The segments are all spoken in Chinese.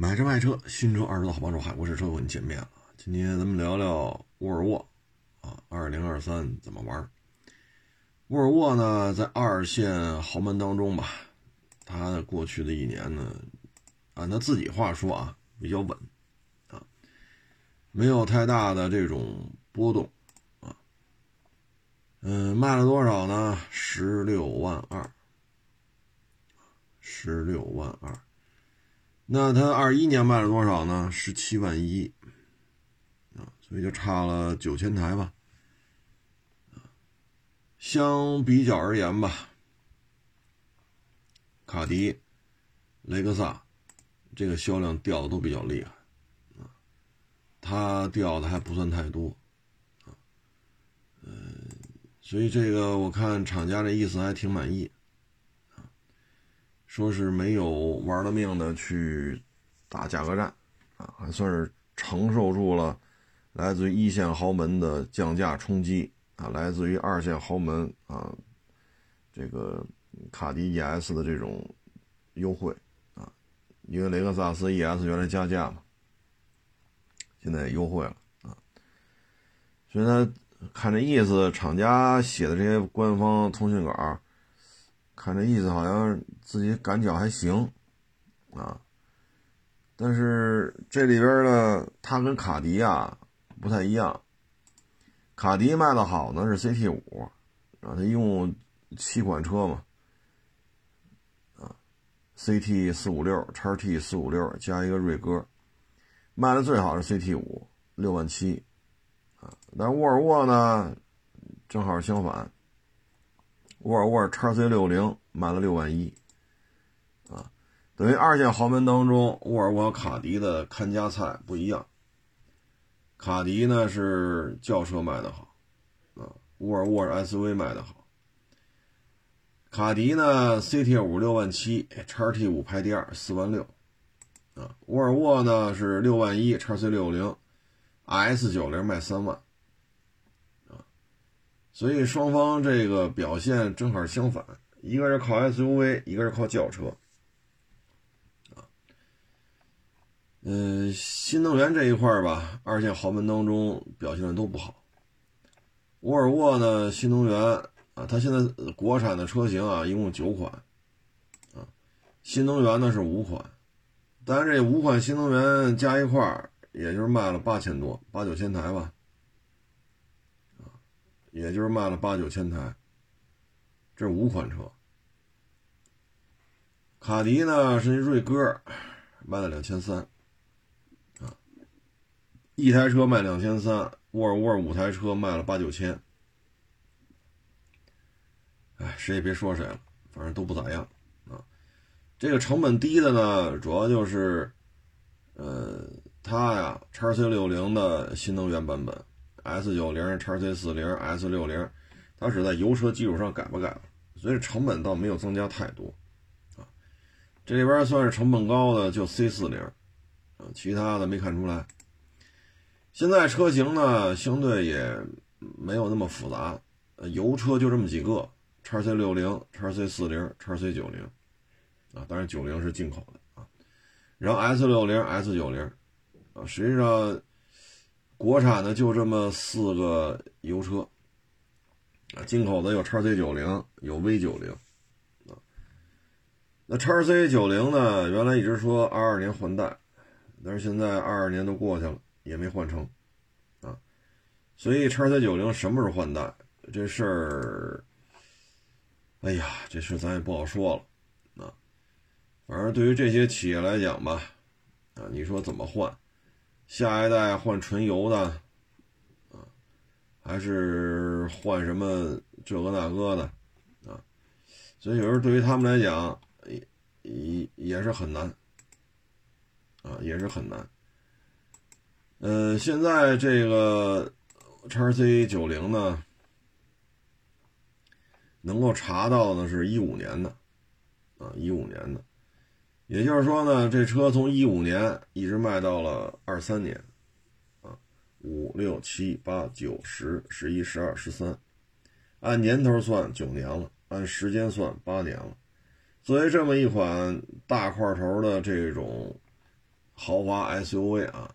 买车卖车，新车二手车好帮手，海阔试车和你见面了。今天咱们聊聊沃尔沃啊，二零二三怎么玩？沃尔沃呢，在二线豪门当中吧，它过去的一年呢，按他自己话说啊，比较稳啊，没有太大的这种波动啊。嗯，卖了多少呢？十六万二，十六万二。那他二一年卖了多少呢？十七万一，啊，所以就差了九千台吧。相比较而言吧，卡迪、雷克萨这个销量掉的都比较厉害，啊，它掉的还不算太多，啊，嗯，所以这个我看厂家的意思还挺满意。说是没有玩了命的去打价格战，啊，还算是承受住了来自于一线豪门的降价冲击啊，来自于二线豪门啊，这个卡迪 ES 的这种优惠啊，因为雷克萨斯 ES 原来加价嘛，现在也优惠了啊，所以他看这意思，厂家写的这些官方通讯稿。看这意思，好像自己感觉还行，啊，但是这里边呢，它跟卡迪啊不太一样。卡迪卖的好呢是 CT 五，啊，它一共七款车嘛，啊，CT 四五六、叉 T 四五六加一个锐歌，卖的最好是 CT 五，六万七，啊，但沃尔沃呢，正好相反。沃尔沃 x C 六零卖了六万一，啊，等于二线豪门当中，沃尔沃、卡迪的看家菜不一样。卡迪呢是轿车卖的好，啊，沃尔沃 SUV 卖的好。卡迪呢 CT 五六万七，x T 五排第二四万六，啊，沃尔沃呢是六万一，x C 六零，S 九零卖三万。所以双方这个表现正好相反，一个是靠 SUV，一个是靠轿车，啊，嗯，新能源这一块吧，二线豪门当中表现的都不好。沃尔沃呢，新能源啊，它现在国产的车型啊，一共九款，啊，新能源呢是五款，但是这五款新能源加一块也就是卖了八千多，八九千台吧。也就是卖了八九千台，这五款车。卡迪呢是锐歌，卖了两千三，啊，一台车卖两千三，沃尔沃五台车卖了八九千。哎，谁也别说谁了，反正都不咋样啊。这个成本低的呢，主要就是，呃，它呀，叉 C 六零的新能源版本。S 九零、叉 C 四零、S 六零，它是在油车基础上改吧改了，所以成本倒没有增加太多，啊，这里边算是成本高的就 C 四零，啊，其他的没看出来。现在车型呢，相对也没有那么复杂，油车就这么几个，叉 C 六零、叉 C 四零、叉 C 九零，啊，当然九零是进口的啊，然后 S 六零、S 九零，啊，实际上。国产的就这么四个油车，啊，进口的有叉 C 九零，有 V 九零，啊，那叉 C 九零呢，原来一直说二二年换代，但是现在二二年都过去了，也没换成，啊，所以叉 C 九零什么时候换代这事儿，哎呀，这事咱也不好说了，啊，反正对于这些企业来讲吧，啊，你说怎么换？下一代换纯油的，啊，还是换什么这个那个的，啊，所以有时候对于他们来讲，也也也是很难，啊，也是很难。嗯，现在这个叉 C 九零呢，能够查到的是一五年的，啊，一五年的。也就是说呢，这车从一五年一直卖到了二三年，啊，五六七八九十十一十二十三，按年头算九年了，按时间算八年了。作为这么一款大块头的这种豪华 SUV 啊，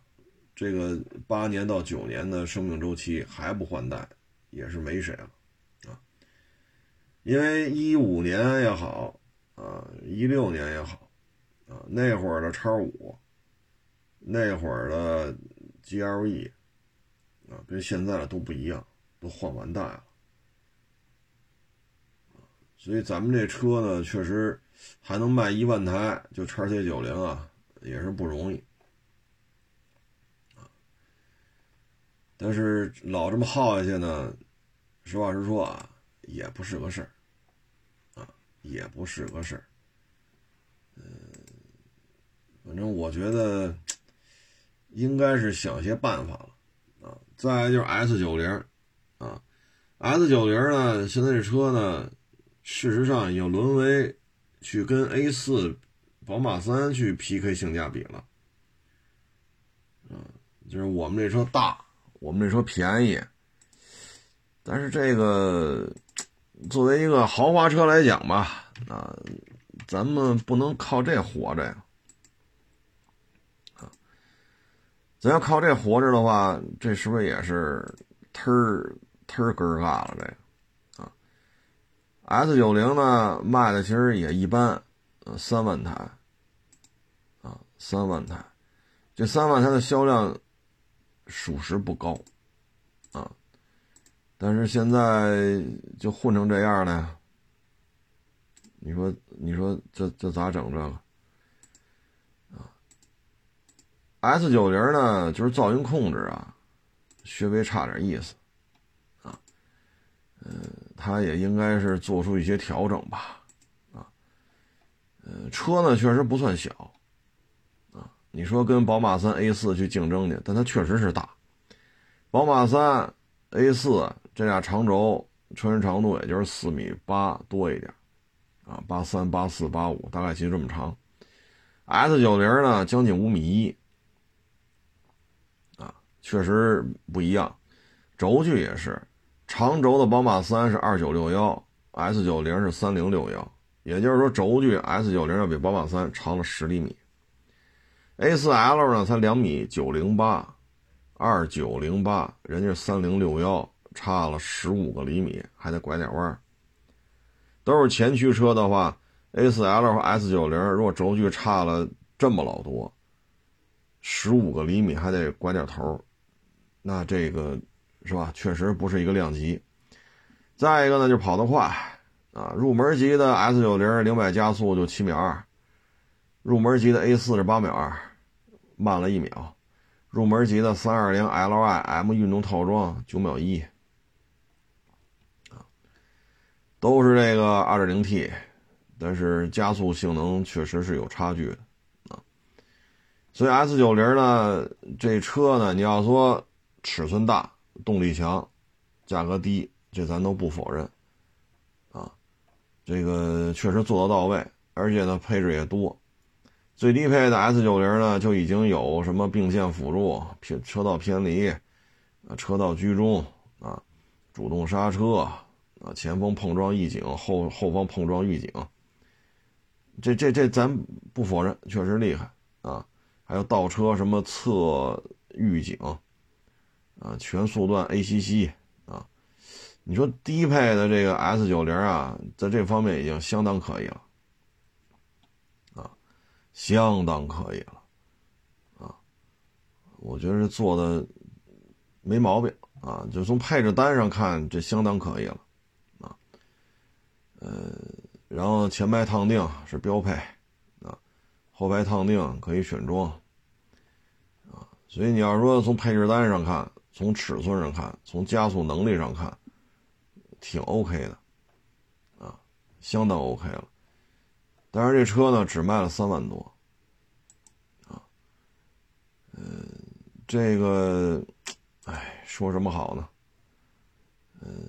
这个八年到九年的生命周期还不换代，也是没谁了啊。因为一五年也好啊，一六年也好啊，那会儿的叉五，那会儿的 GLE 啊，跟现在的都不一样，都换完代了。所以咱们这车呢，确实还能卖一万台，就叉 C 九零啊，也是不容易但是老这么耗下去呢，实话实说啊，也不是个事儿啊，也不是个事儿。嗯，反正我觉得应该是想些办法了啊。再就是 S 九零啊，S 九零呢，现在这车呢。事实上，已经沦为去跟 A 四、宝马三去 PK 性价比了。嗯，就是我们这车大，我们这车便宜，但是这个作为一个豪华车来讲吧，啊，咱们不能靠这活着呀。啊，咱要靠这活着的话，这是不是也是忒儿忒儿根儿嘎了？这个啊。S 九零呢，卖的其实也一般，呃，三万台，啊，三万台，这三万台的销量属实不高，啊，但是现在就混成这样了呀，你说，你说这这咋整这个？啊，S 九零呢，就是噪音控制啊，稍微差点意思，啊，嗯。它也应该是做出一些调整吧，啊，呃，车呢确实不算小，啊，你说跟宝马三 A 四去竞争去，但它确实是大，宝马三 A 四这俩长轴车身长度也就是四米八多一点，啊，八三八四八五大概其实这么长，S 九零呢将近五米一，确实不一样，轴距也是。长轴的宝马三是二九六幺，S 九零是三零六幺，也就是说轴距 S 九零要比宝马三长了十厘米。A 四 L 呢才两米九零八，二九零八，人家三零六幺差了十五个厘米，还得拐点弯。都是前驱车的话，A 四 L 和 S 九零如果轴距差了这么老多，十五个厘米还得拐点头，那这个。是吧？确实不是一个量级。再一个呢，就跑得快啊！入门级的 S 九零零百加速就七秒二，入门级的 A 四是八秒二，慢了一秒。入门级的三二零 Li M 运动套装九秒一，啊，都是这个二点零 T，但是加速性能确实是有差距的啊。所以 S 九零呢，这车呢，你要说尺寸大。动力强，价格低，这咱都不否认，啊，这个确实做得到位，而且呢配置也多，最低配的 S 九零呢就已经有什么并线辅助、偏车道偏离、啊车道居中啊、主动刹车啊、前方碰撞预警、后后方碰撞预警，这这这咱不否认，确实厉害啊，还有倒车什么侧预警。全速段 ACC 啊，你说低配的这个 S 九零啊，在这方面已经相当可以了，啊，相当可以了，啊，我觉得做的没毛病啊，就从配置单上看，这相当可以了，啊，呃，然后前排烫定是标配，啊，后排烫定可以选装，啊，所以你要说从配置单上看。从尺寸上看，从加速能力上看，挺 OK 的，啊，相当 OK 了。但是这车呢，只卖了三万多，啊，嗯，这个，哎，说什么好呢？嗯，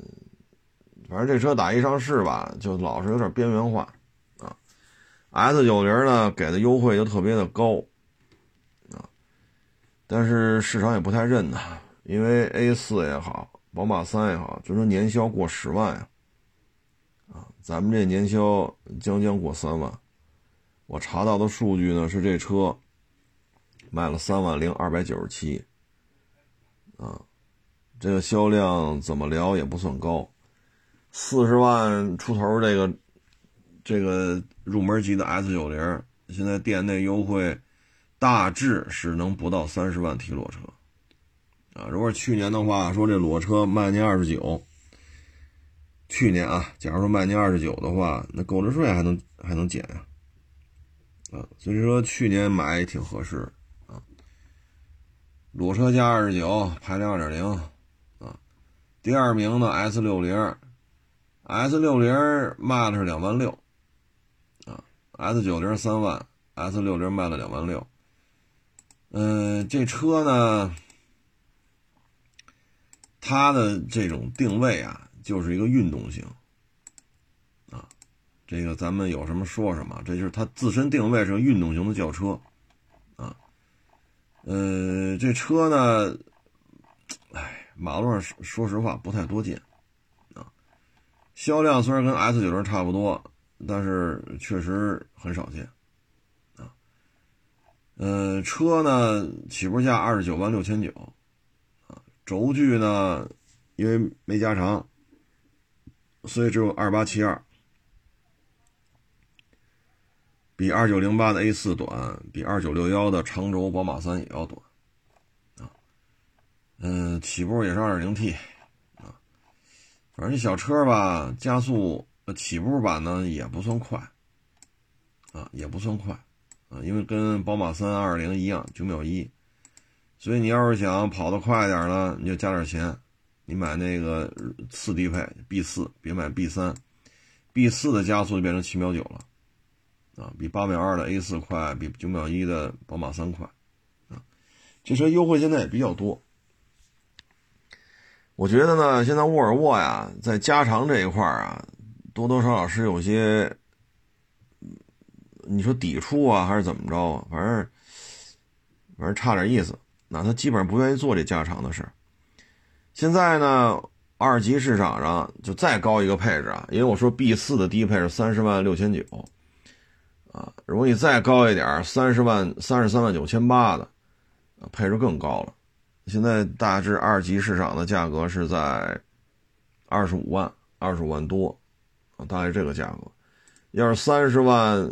反正这车打一上市吧，就老是有点边缘化，啊，S 九零呢给的优惠就特别的高，啊，但是市场也不太认它。因为 A 四也好，宝马三也好，就说年销过十万呀，啊，咱们这年销将将过三万。我查到的数据呢是这车卖了三万零二百九十七，啊，这个销量怎么聊也不算高，四十万出头这个这个入门级的 S 九零，现在店内优惠大致是能不到三十万提裸车，啊，如果去年的话说这裸车卖您二十九，去年啊，假如说卖您二十九的话，那购置税还能还能减啊。啊，所以说去年买也挺合适啊。裸车价二十九，排量二点零啊。第二名呢，S 六零，S 六零卖的是两万六啊，S 九零三万，S 六零卖了两万六。嗯，这车呢，它的这种定位啊，就是一个运动型。啊这个咱们有什么说什么，这就是它自身定位是个运动型的轿车，啊，呃，这车呢，哎，马路上说实话不太多见，啊，销量虽然跟 S 九零差不多，但是确实很少见，啊，呃，车呢起步价二十九万六千九，轴距呢因为没加长，所以只有二八七二。比二九零八的 A 四短，比二九六幺的长轴宝马三也要短，啊，嗯，起步也是二点零 T，啊，反正小车吧，加速起步版呢也不算快，啊，也不算快，啊，因为跟宝马三二零一样九秒一，所以你要是想跑得快点呢，你就加点钱，你买那个次低配 B 四，别买 B 三，B 四的加速就变成七秒九了。啊，比八秒二的 A 四快，比九秒一的宝马三快，啊，这车优惠现在也比较多。我觉得呢，现在沃尔沃呀，在加长这一块啊，多多少少是有些，你说抵触啊，还是怎么着啊？反正反正差点意思。那他基本上不愿意做这加长的事现在呢，二级市场上就再高一个配置啊，因为我说 B 四的低配是三十万六千九。啊，如果你再高一点，三十万、三十三万九千八的，配置更高了。现在大致二级市场的价格是在二十五万、二十五万多，啊，大概这个价格。要是三十万、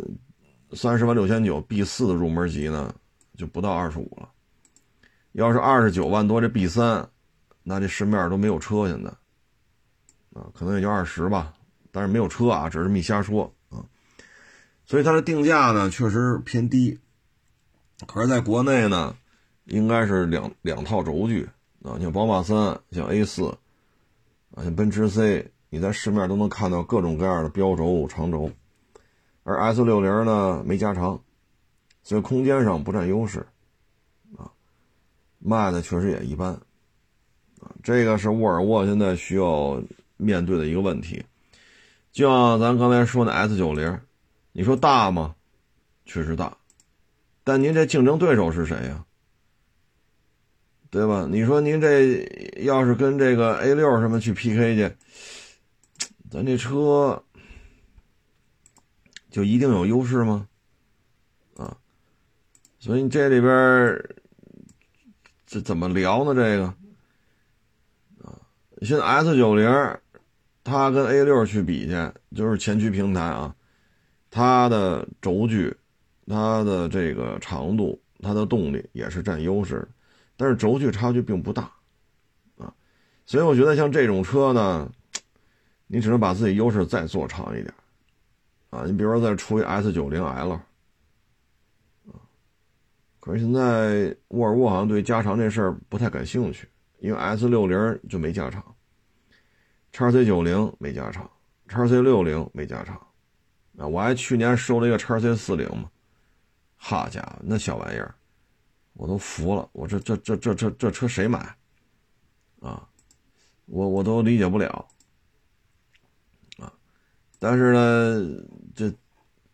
三十万六千九 B 四的入门级呢，就不到二十五了。要是二十九万多这 B 三，那这市面都没有车现在，啊，可能也就二十吧，但是没有车啊，只是这么一瞎说啊。所以它的定价呢确实偏低，可是在国内呢，应该是两两套轴距啊，像宝马三、像 A 四啊、像奔驰 C，你在市面都能看到各种各样的标轴、长轴，而 S 六零呢没加长，所以空间上不占优势，卖的确实也一般啊，这个是沃尔沃现在需要面对的一个问题，就像咱刚才说的 S 九零。你说大吗？确实大，但您这竞争对手是谁呀？对吧？你说您这要是跟这个 A 六什么去 PK 去，咱这车就一定有优势吗？啊，所以你这里边这怎么聊呢？这个啊，现在 S 九零它跟 A 六去比去，就是前驱平台啊。它的轴距、它的这个长度、它的动力也是占优势，但是轴距差距并不大，啊，所以我觉得像这种车呢，你只能把自己优势再做长一点，啊，你比如说再出一 S 九零 L，可是现在沃尔沃好像对加长这事儿不太感兴趣，因为 S 六零就没加长，，x C 九零没加长，，x C 六零没加长。啊，我还去年收了一个 x C 四零嘛，好家伙，那小玩意儿，我都服了。我这这这这这这车谁买？啊，我我都理解不了。啊，但是呢，这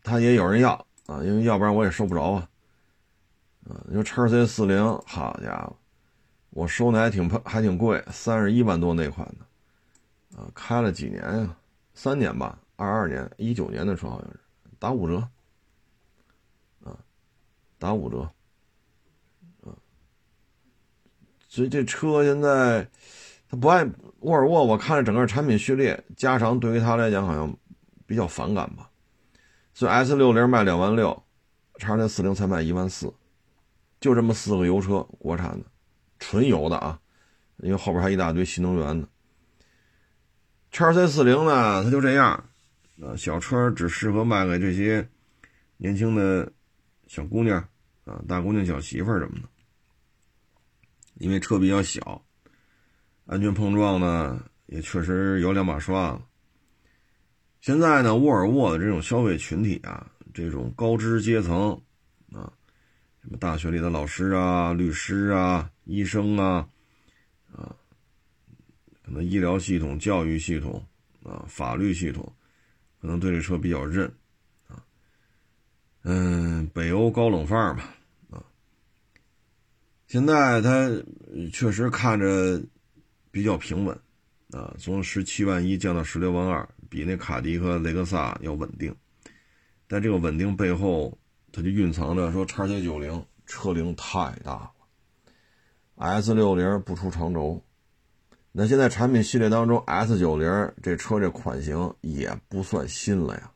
他也有人要啊，因为要不然我也收不着啊。你说叉 C 四零，好家伙，我收的还挺还挺贵，三十一万多那款的，啊，开了几年呀？三年吧。二二年、一九年的车好像是打五折，啊，打五折，啊所以这车现在他不爱沃尔沃，我看着整个产品序列，加长对于他来讲好像比较反感吧。所以 S 六零卖两万六，叉 C 四零才卖一万四，就这么四个油车，国产的，纯油的啊，因为后边还一大堆新能源的。叉 C 四零呢，它就这样，啊，小车只适合卖给这些年轻的小姑娘啊，大姑娘、小媳妇儿什么的。因为车比较小，安全碰撞呢也确实有两把刷子。现在呢，沃尔沃的这种消费群体啊，这种高知阶层啊，什么大学里的老师啊、律师啊、医生啊，啊，可能医疗系统、教育系统啊、法律系统，可能对这车比较认啊。嗯，北欧高冷范儿吧。现在它确实看着比较平稳，啊，从十七万一降到十六万二，比那卡迪和雷克萨要稳定。但这个稳定背后，它就蕴藏着说叉 C 九零车龄太大了，S 六零不出长轴。那现在产品系列当中，S 九零这车这款型也不算新了呀，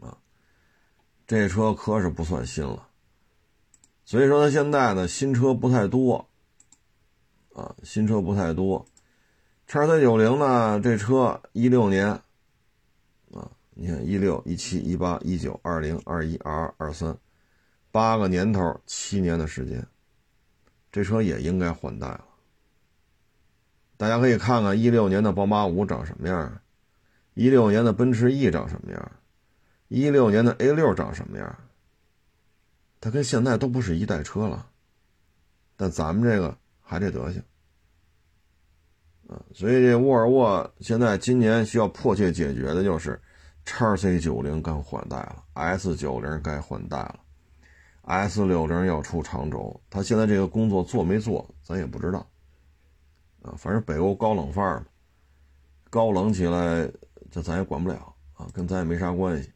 啊，这车可是不算新了。所以说，它现在呢，新车不太多，啊，新车不太多。叉 C 九零呢，这车一六年，啊，你看一六、一七、一八、一九、二零、二一、二二、二三，八个年头，七年的时间，这车也应该换代了。大家可以看看一六年的宝马五长什么样，一六年的奔驰 E 长什么样，一六年的 A 六长什么样。它跟现在都不是一代车了，但咱们这个还这德行，啊，所以这沃尔沃现在今年需要迫切解决的就是叉 C 九零该换代了，S 九零该换代了，S 六零要出长轴，他现在这个工作做没做，咱也不知道，啊，反正北欧高冷范儿，高冷起来，这咱也管不了啊，跟咱也没啥关系，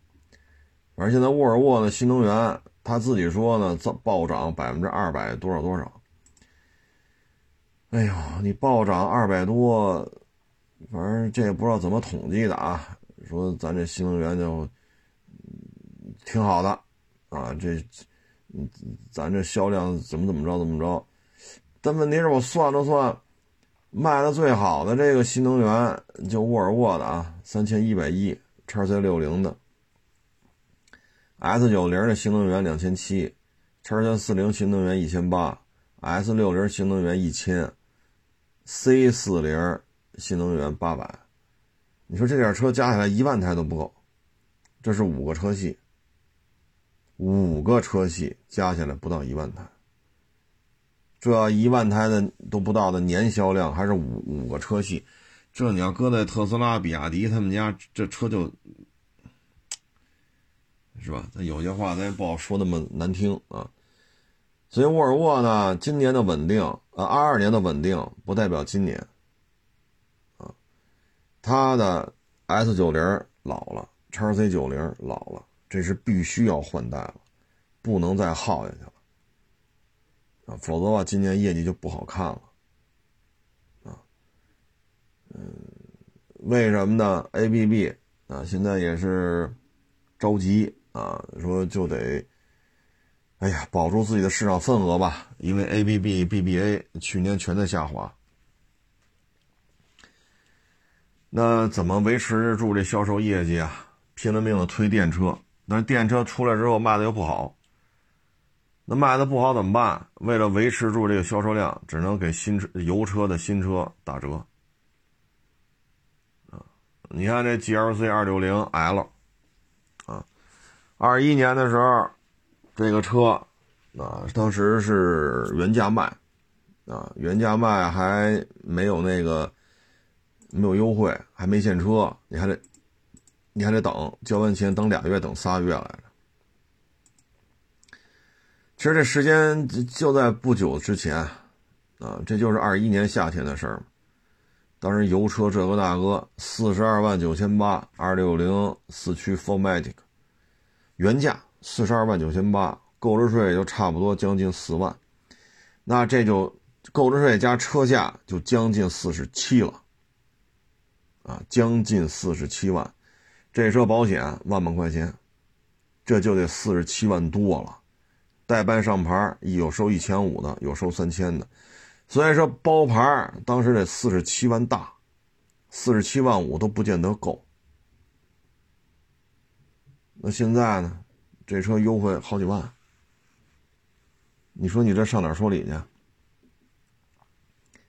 反正现在沃尔沃的新能源。他自己说呢，这暴涨百分之二百多少多少。哎呦，你暴涨二百多，反正这也不知道怎么统计的啊。说咱这新能源就挺好的啊，这咱这销量怎么怎么着怎么着。但问题是我算了算，卖的最好的这个新能源就沃尔沃的啊，三千一百一，叉 C 六零的。S 九零的新能源两千七，叉 C 四零新能源一千八，S 六零新能源一千，C 四零新能源八百，你说这点车加起来一万台都不够，这是五个车系，五个车系加起来不到一万台，这一万台的都不到的年销量还是五五个车系，这你要搁在特斯拉、比亚迪他们家，这车就。是吧？那有些话咱也不好说那么难听啊。所以沃尔沃呢，今年的稳定，呃，二二年的稳定不代表今年。它的 S 九零老了，叉 C 九零老了，这是必须要换代了，不能再耗下去了啊，否则的话，今年业绩就不好看了啊。嗯，为什么呢？ABB 啊，现在也是着急。啊，说就得，哎呀，保住自己的市场份额吧，因为 A B B B B A 去年全在下滑，那怎么维持住这销售业绩啊？拼了命的推电车，但是电车出来之后卖的又不好，那卖的不好怎么办？为了维持住这个销售量，只能给新车、油车的新车打折。啊，你看这 G L C 二六零 L 啊。二一年的时候，这个车啊，当时是原价卖，啊，原价卖还没有那个没有优惠，还没现车，你还得你还得等，交完钱等俩月，等仨月来着。其实这时间就在不久之前，啊，这就是二一年夏天的事儿当时油车这个大哥四十二万九千八，二六零四驱 Formatic。原价四十二万九千八，购置税就差不多将近四万。那这就购置税加车价就将近四十七了，啊，将近四十七万，这车保险万把块钱，这就得四十七万多了，代办上牌有收一千五的，有收三千的，所以说包牌当时得四十七万大，四十七万五都不见得够。那现在呢？这车优惠好几万，你说你这上哪说理去？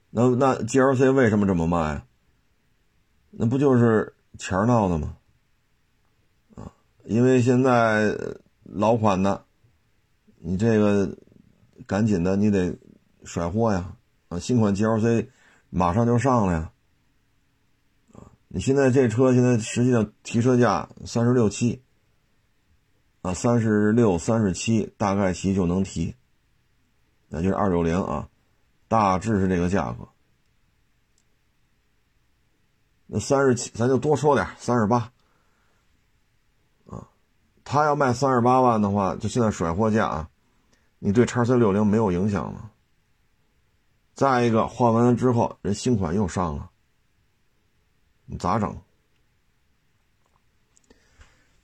那那 GLC 为什么这么卖啊？那不就是钱闹的吗？啊，因为现在老款的，你这个赶紧的，你得甩货呀！啊，新款 GLC 马上就上了呀！啊，你现在这车现在实际上提车价三十六七。啊，三十六、三十七，大概其就能提，那就是二六零啊，大致是这个价格。那三十七，咱就多说点，三十八。啊，他要卖三十八万的话，就现在甩货价啊，你对叉 C 六零没有影响了。再一个，换完了之后，人新款又上了，你咋整？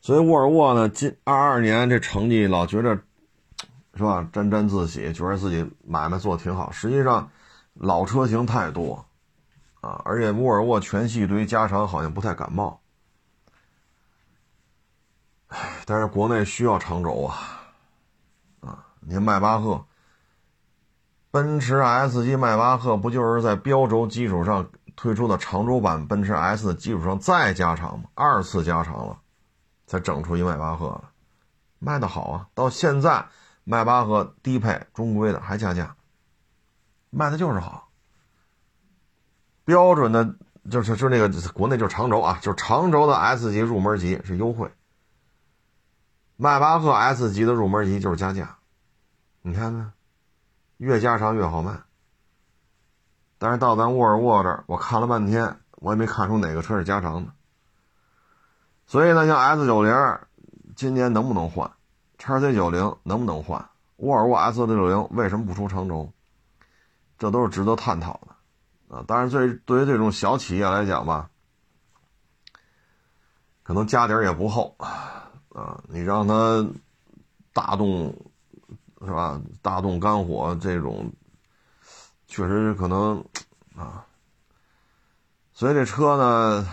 所以沃尔沃呢，今二二年这成绩老觉着，是吧？沾沾自喜，觉得自己买卖做的挺好。实际上，老车型太多，啊，而且沃尔沃全系对于加长好像不太感冒。唉，但是国内需要长轴啊，啊，你看迈巴赫，奔驰 S 级迈巴赫不就是在标轴基础上推出的长轴版奔驰 S 的基础上再加长吗？二次加长了。才整出一迈巴赫了，卖的好啊！到现在，迈巴赫低配中规的还加价，卖的就是好。标准的，就是就那个国内就是长轴啊，就是长轴的 S 级入门级是优惠。迈巴赫 S 级的入门级就是加价，你看看，越加长越好卖。但是到咱沃尔沃这儿，我看了半天，我也没看出哪个车是加长的。所以呢，像 S 九零今年能不能换？叉 C 九零能不能换？沃尔沃 S 六零为什么不出长轴？这都是值得探讨的啊！当然，对对于这种小企业来讲吧，可能家底儿也不厚啊。你让他大动是吧？大动肝火这种，确实可能啊。所以这车呢？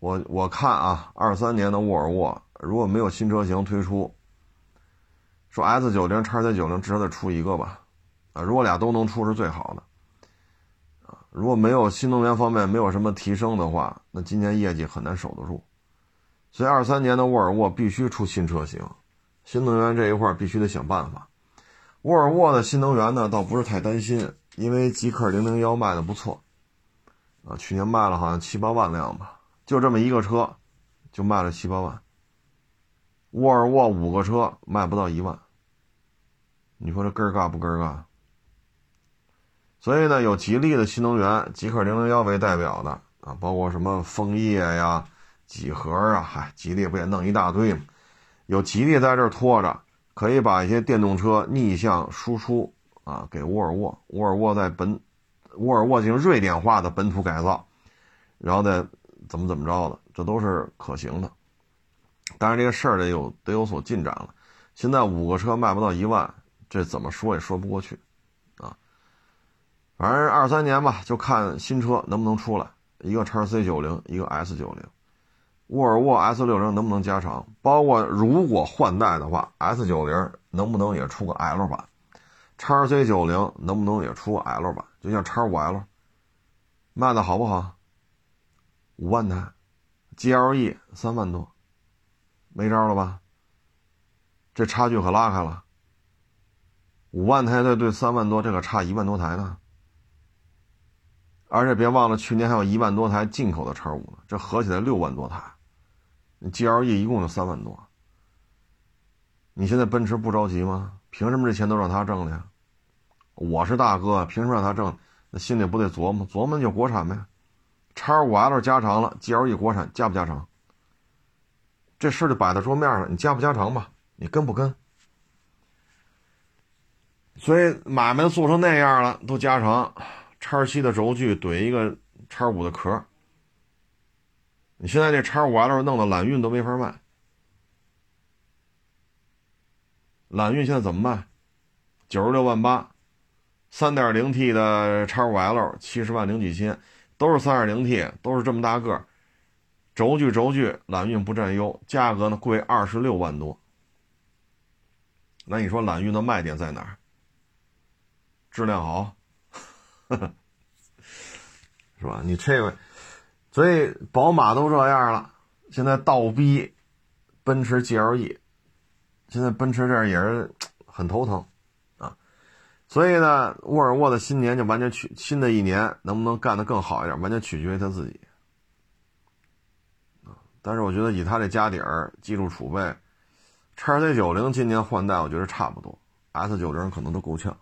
我我看啊，二三年的沃尔沃如果没有新车型推出，说 S 九零、叉 C 九零至少得出一个吧，啊，如果俩都能出是最好的，如果没有新能源方面没有什么提升的话，那今年业绩很难守得住，所以二三年的沃尔沃必须出新车型，新能源这一块必须得想办法。沃尔沃的新能源呢，倒不是太担心，因为极氪零零幺卖的不错，啊，去年卖了好像七八万辆吧。就这么一个车，就卖了七八万。沃尔沃五个车卖不到一万，你说这根儿嘎不根儿嘎？所以呢，有吉利的新能源，极氪零零幺为代表的啊，包括什么枫叶呀、几何啊，嗨，吉利不也弄一大堆吗？有吉利在这拖着，可以把一些电动车逆向输出啊，给沃尔沃。沃尔沃在本，沃尔沃进行瑞典化的本土改造，然后再。怎么怎么着的，这都是可行的，但是这个事儿得有得有所进展了。现在五个车卖不到一万，这怎么说也说不过去，反正二三年吧，就看新车能不能出来，一个叉 C 九零，一个 S 九零，沃尔沃 S 六零能不能加长？包括如果换代的话，S 九零能不能也出个 L 版？叉 C 九零能不能也出个 L 版？就像叉五 L，卖的好不好？五万台，GLE 三万多，没招了吧？这差距可拉开了。五万台的对三万多，这可差一万多台呢。而且别忘了，去年还有一万多台进口的叉五呢，这合起来六万多台。GLE 一共就三万多。你现在奔驰不着急吗？凭什么这钱都让他挣了呀？我是大哥，凭什么让他挣？那心里不得琢磨琢磨，就国产呗。叉五 L 加长了，GLE 国产加不加长？这事就摆在桌面上，你加不加长吧？你跟不跟？所以买卖做成那样了，都加长，叉七的轴距怼一个叉五的壳。你现在这叉五 L 弄的揽运都没法卖，揽运现在怎么卖？九十六万八，三点零 T 的叉五 L 七十万零几千，都是三点零 T，都是这么大个轴距轴距揽运不占优，价格呢贵二十六万多。那你说揽运的卖点在哪儿？质量好，是吧？你这个。所以宝马都这样了，现在倒逼奔驰 GLE，现在奔驰这也是很头疼啊。所以呢，沃尔沃的新年就完全取新的一年能不能干得更好一点，完全取决于他自己但是我觉得以他这家底儿、技术储备，叉 C 九零今年换代，我觉得差不多，S 九零可能都够呛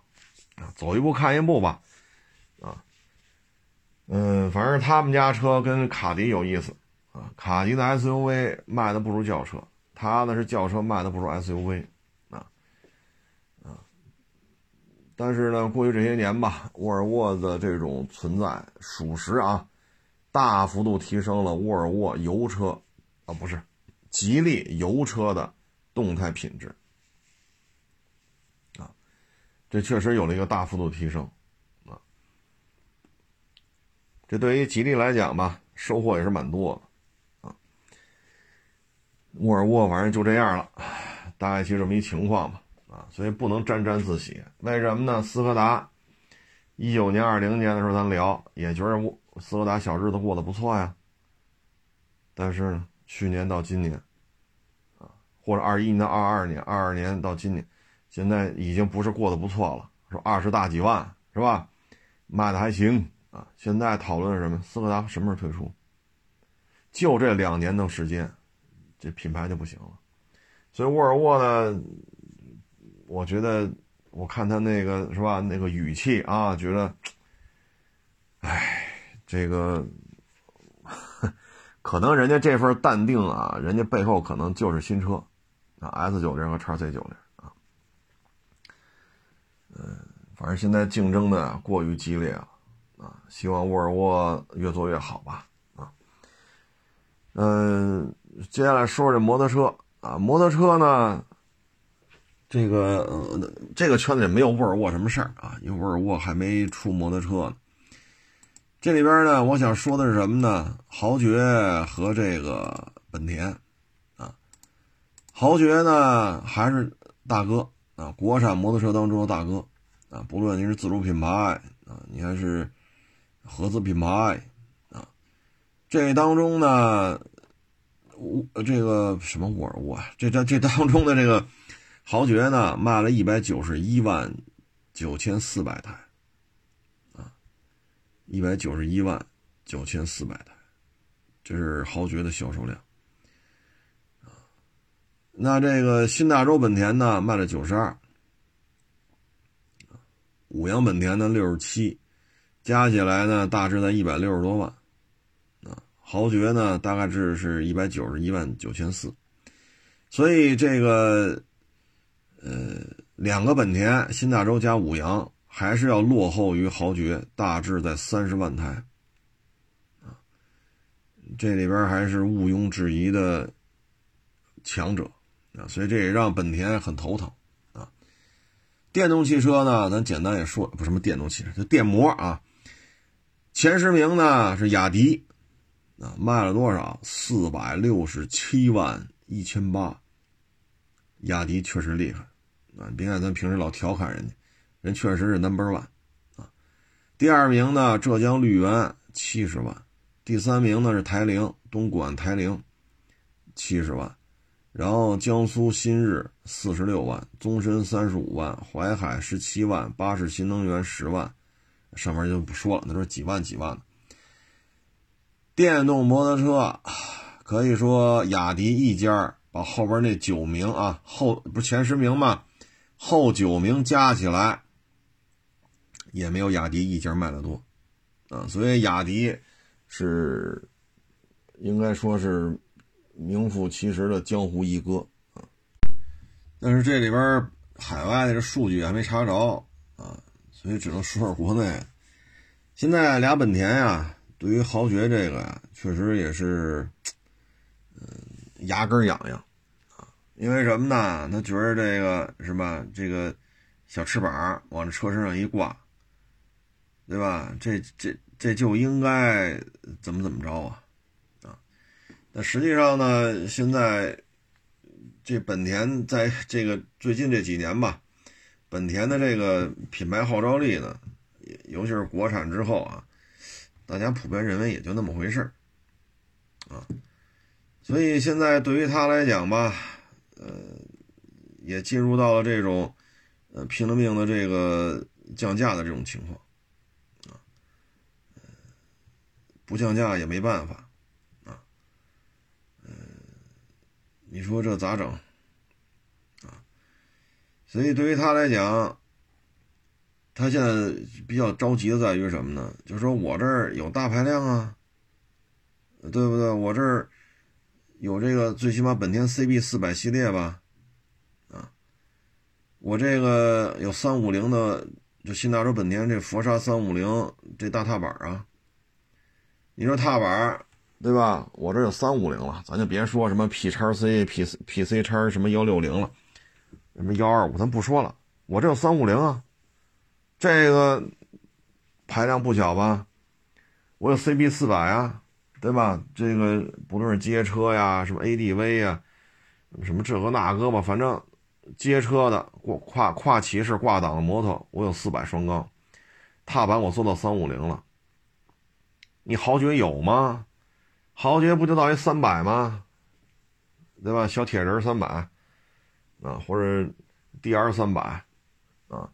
啊。走一步看一步吧。啊嗯，反正他们家车跟卡迪有意思啊。卡迪的 SUV 卖的不如轿车，他呢是轿车卖的不如 SUV 啊啊。但是呢，过去这些年吧，沃尔沃的这种存在，属实啊，大幅度提升了沃尔沃油车啊，不是吉利油车的动态品质啊，这确实有了一个大幅度提升。这对于吉利来讲吧，收获也是蛮多的，啊，沃尔沃反正就这样了，大概就这么一情况吧，啊，所以不能沾沾自喜。为什么呢？斯柯达，一九年、二零年的时候咱聊，也觉得斯柯达小日子过得不错呀。但是呢，去年到今年，啊，或者二一年二二年，二二年到今年，现在已经不是过得不错了，说二十大几万是吧？卖的还行。啊，现在讨论什么？斯柯达什么时候退出？就这两年的时间，这品牌就不行了。所以沃尔沃呢，我觉得，我看他那个是吧，那个语气啊，觉得，哎，这个 可能人家这份淡定啊，人家背后可能就是新车啊，S 九零和叉 C 九零啊。嗯，反正现在竞争的过于激烈了。啊希望沃尔沃越做越好吧。啊，嗯，接下来说说这摩托车啊，摩托车呢，这个呃，这个圈子里没有沃尔沃什么事儿啊，因为沃尔沃还没出摩托车呢。这里边呢，我想说的是什么呢？豪爵和这个本田啊，豪爵呢还是大哥啊，国产摩托车当中的大哥啊，不论您是自主品牌啊，你还是。合资品牌啊，这当中呢，沃这个什么沃尔沃啊，这这这当中的这个豪爵呢，卖了一百九十一万九千四百台啊，一百九十一万九千四百台，这是豪爵的销售量。那这个新大洲本田呢，卖了九十二，五羊本田呢六十七。加起来呢，大致在一百六十多万，啊，豪爵呢，大概是是一百九十一万九千四，所以这个，呃，两个本田新大洲加五羊还是要落后于豪爵，大致在三十万台，啊，这里边还是毋庸置疑的强者，啊，所以这也让本田很头疼，啊，电动汽车呢，咱简单也说，不什么电动汽车，就电摩啊。前十名呢是雅迪，啊，卖了多少？四百六十七万一千八。雅迪确实厉害，啊，别看咱平时老调侃人家，人确实是 number one，啊。第二名呢，浙江绿源七十万，第三名呢是台铃，东莞台铃七十万，然后江苏新日四十六万，宗申三十五万，淮海十七万，巴士新能源十万。上面就不说了，那都是几万几万的电动摩托车，可以说雅迪一家把后边那九名啊，后不是前十名吗？后九名加起来也没有雅迪一家卖的多啊，所以雅迪是应该说是名副其实的江湖一哥啊。但是这里边海外的数据还没查着啊，所以只能说说国内。现在俩本田呀，对于豪爵这个呀，确实也是，嗯，牙根痒痒啊。因为什么呢？他觉得这个是吧？这个小翅膀往这车身上一挂，对吧？这这这就应该怎么怎么着啊？啊，那实际上呢，现在这本田在这个最近这几年吧，本田的这个品牌号召力呢。尤其是国产之后啊，大家普遍认为也就那么回事儿，啊，所以现在对于他来讲吧，呃，也进入到了这种呃拼了命的这个降价的这种情况，啊，不降价也没办法，啊，嗯，你说这咋整？所以对于他来讲。他现在比较着急的在于什么呢？就是说我这儿有大排量啊，对不对？我这儿有这个最起码本田 CB 四百系列吧，啊，我这个有三五零的，就新大洲本田这佛沙三五零这大踏板啊。你说踏板对吧？我这有三五零了，咱就别说什么 P 叉 C、P P C 叉什么幺六零了，什么幺二五，咱不说了，我这有三五零啊。这个排量不小吧？我有 CB 四百啊，对吧？这个不论是街车呀，什么 ADV 呀，什么这个那个吧，反正街车的跨跨跨骑式挂档的摩托，我有四百双缸，踏板我做到三五零了。你豪爵有吗？豪爵不就到一三百吗？对吧？小铁人三百啊，或者 DR 三百啊。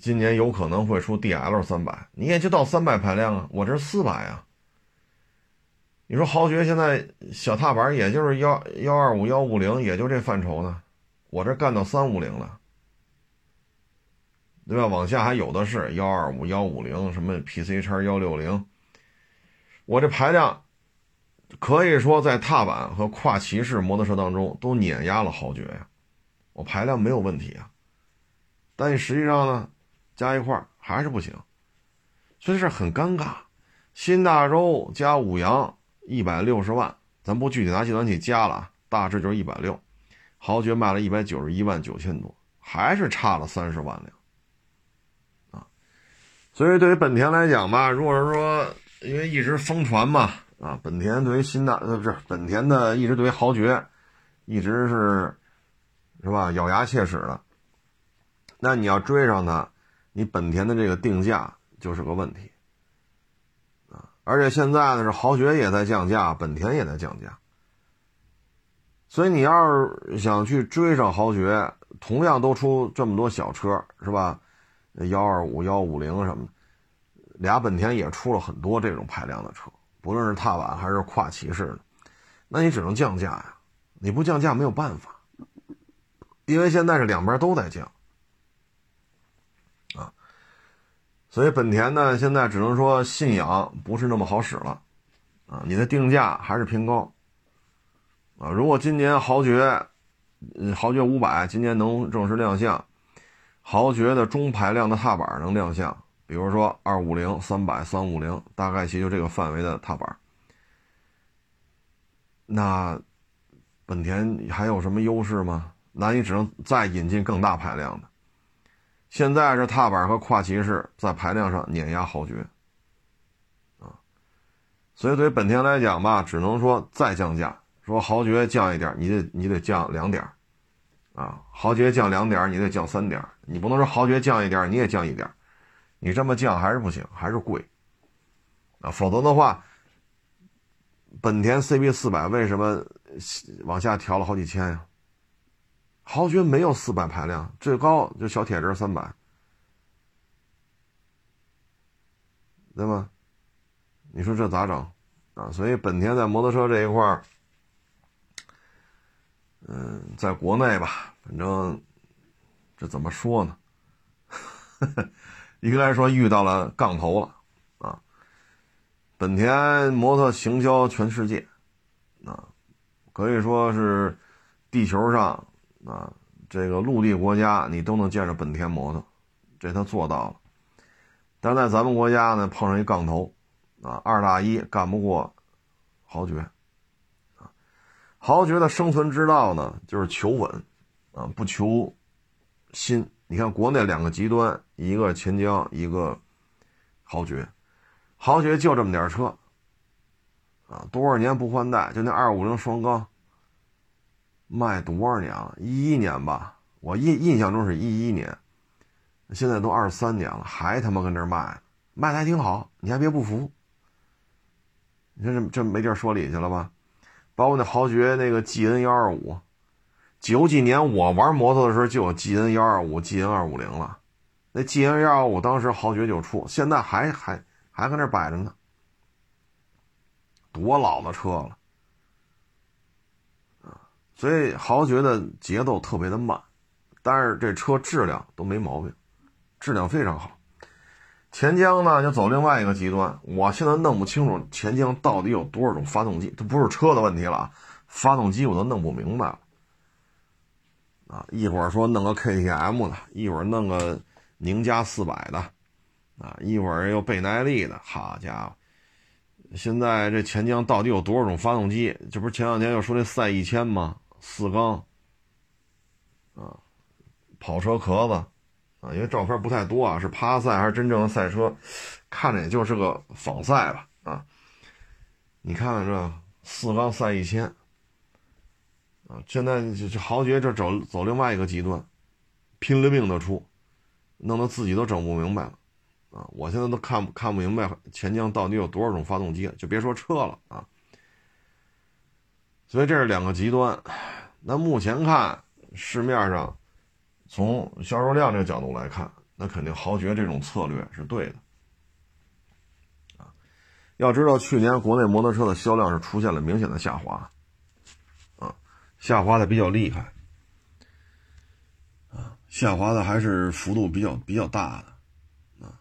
今年有可能会出 DL 三百，你也就到三百排量啊，我这四百啊。你说豪爵现在小踏板也就是幺幺二五幺五零，也就这范畴呢，我这干到三五零了，对吧？往下还有的是幺二五幺五零，什么 PC 叉幺六零，我这排量可以说在踏板和跨骑式摩托车当中都碾压了豪爵呀，我排量没有问题啊。但实际上呢，加一块还是不行，所以这很尴尬。新大洲加五羊一百六十万，咱不具体拿计算器加了，大致就是一百六。豪爵卖了一百九十一万九千多，还是差了三十万辆啊。所以对于本田来讲吧，如果是说因为一直疯传嘛，啊，本田对于新大呃不是本田的一直对于豪爵一直是是吧咬牙切齿的。那你要追上它，你本田的这个定价就是个问题啊！而且现在呢是豪爵也在降价，本田也在降价，所以你要是想去追上豪爵，同样都出这么多小车，是吧？幺二五、幺五零什么的，俩本田也出了很多这种排量的车，不论是踏板还是跨骑式的，那你只能降价呀！你不降价没有办法，因为现在是两边都在降。啊所以本田呢，现在只能说信仰不是那么好使了，啊，你的定价还是偏高，啊，如果今年豪爵，豪爵五百今年能正式亮相，豪爵的中排量的踏板能亮相，比如说二五零、三百、三五零，大概其就这个范围的踏板，那本田还有什么优势吗？那你只能再引进更大排量的。现在这踏板和跨骑式在排量上碾压豪爵，啊，所以对于本田来讲吧，只能说再降价，说豪爵降一点，你得你得降两点，啊，豪爵降两点，你得降三点，你不能说豪爵降一点，你也降一点，你这么降还是不行，还是贵，啊，否则的话，本田 CB 四百为什么往下调了好几千呀？豪爵没有四百排量，最高就小铁人三百，对吗？你说这咋整啊？所以本田在摩托车这一块儿，嗯，在国内吧，反正这怎么说呢？应该说遇到了杠头了啊！本田摩托行销全世界啊，可以说是地球上。啊，这个陆地国家你都能见着本田摩托，这他做到了。但在咱们国家呢，碰上一杠头，啊，二打一干不过豪爵，啊，豪爵的生存之道呢就是求稳，啊，不求新。你看国内两个极端，一个钱江，一个豪爵，豪爵就这么点车，啊，多少年不换代，就那二五零双缸。卖多少年了？一一年吧，我印印象中是一一年，现在都二三年了，还他妈跟这卖，卖的还挺好，你还别不服。你说这这没地儿说理去了吧？包括那豪爵那个 G N 幺二五，九几年我玩摩托的时候就有 G N 幺二五、G N 二五零了，那 G N 幺二五当时豪爵就出，现在还还还搁那摆着呢，多老的车了。所以豪爵的节奏特别的慢，但是这车质量都没毛病，质量非常好。钱江呢就走另外一个极端，我现在弄不清楚钱江到底有多少种发动机，这不是车的问题了啊，发动机我都弄不明白了。啊，一会儿说弄个 KTM 的，一会儿弄个宁加四百的，啊，一会儿又倍耐力的，好家伙！现在这钱江到底有多少种发动机？这不是前两天又说那赛一千吗？四缸，啊，跑车壳子，啊，因为照片不太多啊，是趴赛还是真正的赛车？看着也就是个仿赛吧，啊，你看看这四缸赛一千，啊，现在这这豪爵这走走另外一个极端，拼了命的出，弄得自己都整不明白了，啊，我现在都看不看不明白钱江到底有多少种发动机，就别说车了啊。所以这是两个极端，那目前看市面上，从销售量这个角度来看，那肯定豪爵这种策略是对的，啊，要知道去年国内摩托车的销量是出现了明显的下滑，啊，下滑的比较厉害，啊，下滑的还是幅度比较比较大的，啊，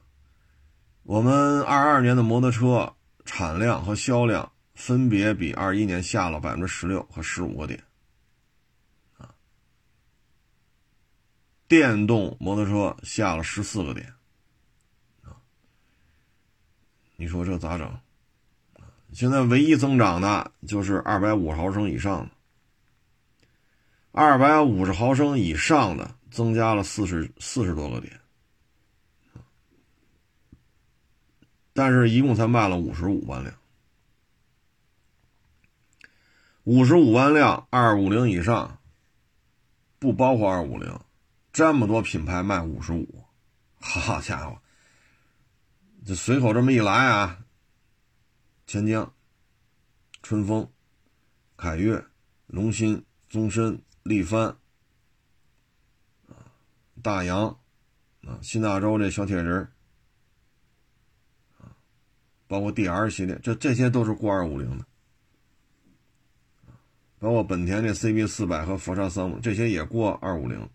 我们二二年的摩托车产量和销量。分别比二一年下了百分之十六和十五个点，啊，电动摩托车下了十四个点，啊，你说这咋整？现在唯一增长的就是二百五十毫升以上的，二百五十毫升以上的增加了四十四十多个点，但是一共才卖了五十五万辆。五十五万辆二五零以上，不包括二五零，这么多品牌卖五十五，好家伙！这随口这么一来啊，钱江、春风、凯越、龙鑫、宗申、力帆大洋啊，新大洲这小铁人包括 DR 系列，这这些都是过二五零的。包括本田的 CB 四百和佛山三五，这些也过二五零，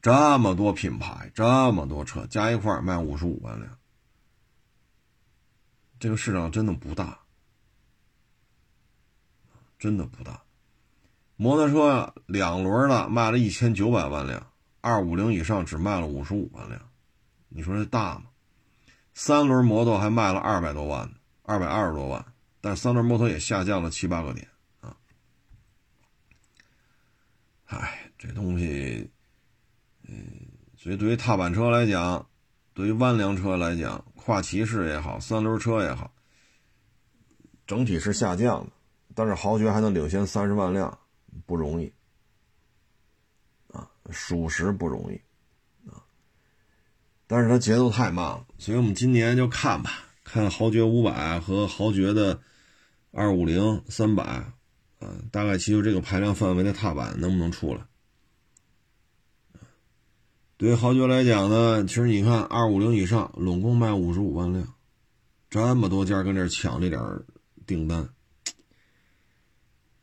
这么多品牌，这么多车加一块卖五十五万辆，这个市场真的不大，真的不大。摩托车两轮的卖了一千九百万辆，二五零以上只卖了五十五万辆，你说这大吗？三轮摩托还卖了二百多万，二百二十多万，但三轮摩托也下降了七八个点。哎，这东西，嗯，所以对于踏板车来讲，对于弯梁车来讲，跨骑式也好，三轮车也好，整体是下降的。但是豪爵还能领先三十万辆，不容易啊，属实不容易啊。但是它节奏太慢了，所以我们今年就看吧，看豪爵五百和豪爵的二五零、三百。啊，大概其实这个排量范围的踏板能不能出来？对于豪爵来讲呢，其实你看二五零以上，拢共卖五十五万辆，这么多家跟这抢这点订单，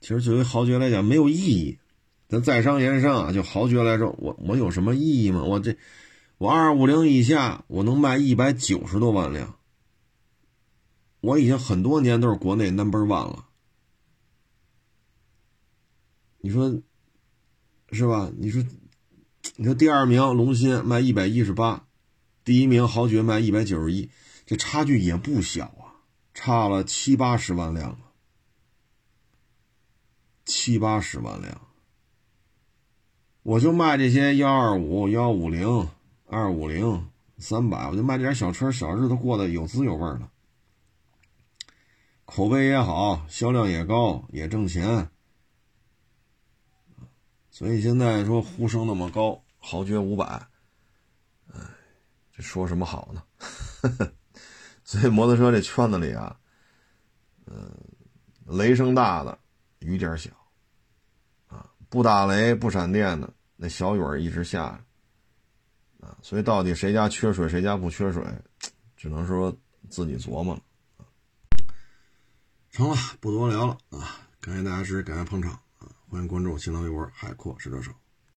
其实作为豪爵来讲没有意义。咱在商言商啊，就豪爵来说，我我有什么意义吗？我这我二五零以下我能卖一百九十多万辆，我已经很多年都是国内 number one 了。你说是吧？你说你说第二名龙鑫卖一百一十八，第一名豪爵卖一百九十一，这差距也不小啊，差了七八十万辆啊，七八十万辆。我就卖这些幺二五、幺五零、二五零、三百，我就卖这点小车，小日子过得有滋有味的，口碑也好，销量也高，也挣钱。所以现在说呼声那么高，豪爵五百，哎，这说什么好呢？所以摩托车这圈子里啊，嗯，雷声大的雨点小，啊，不打雷不闪电的那小雨一直下，啊，所以到底谁家缺水谁家不缺水，只能说自己琢磨了。成了，不多聊了啊！感谢大家支持，感谢捧场。欢迎关注新浪微博“海阔是车手”。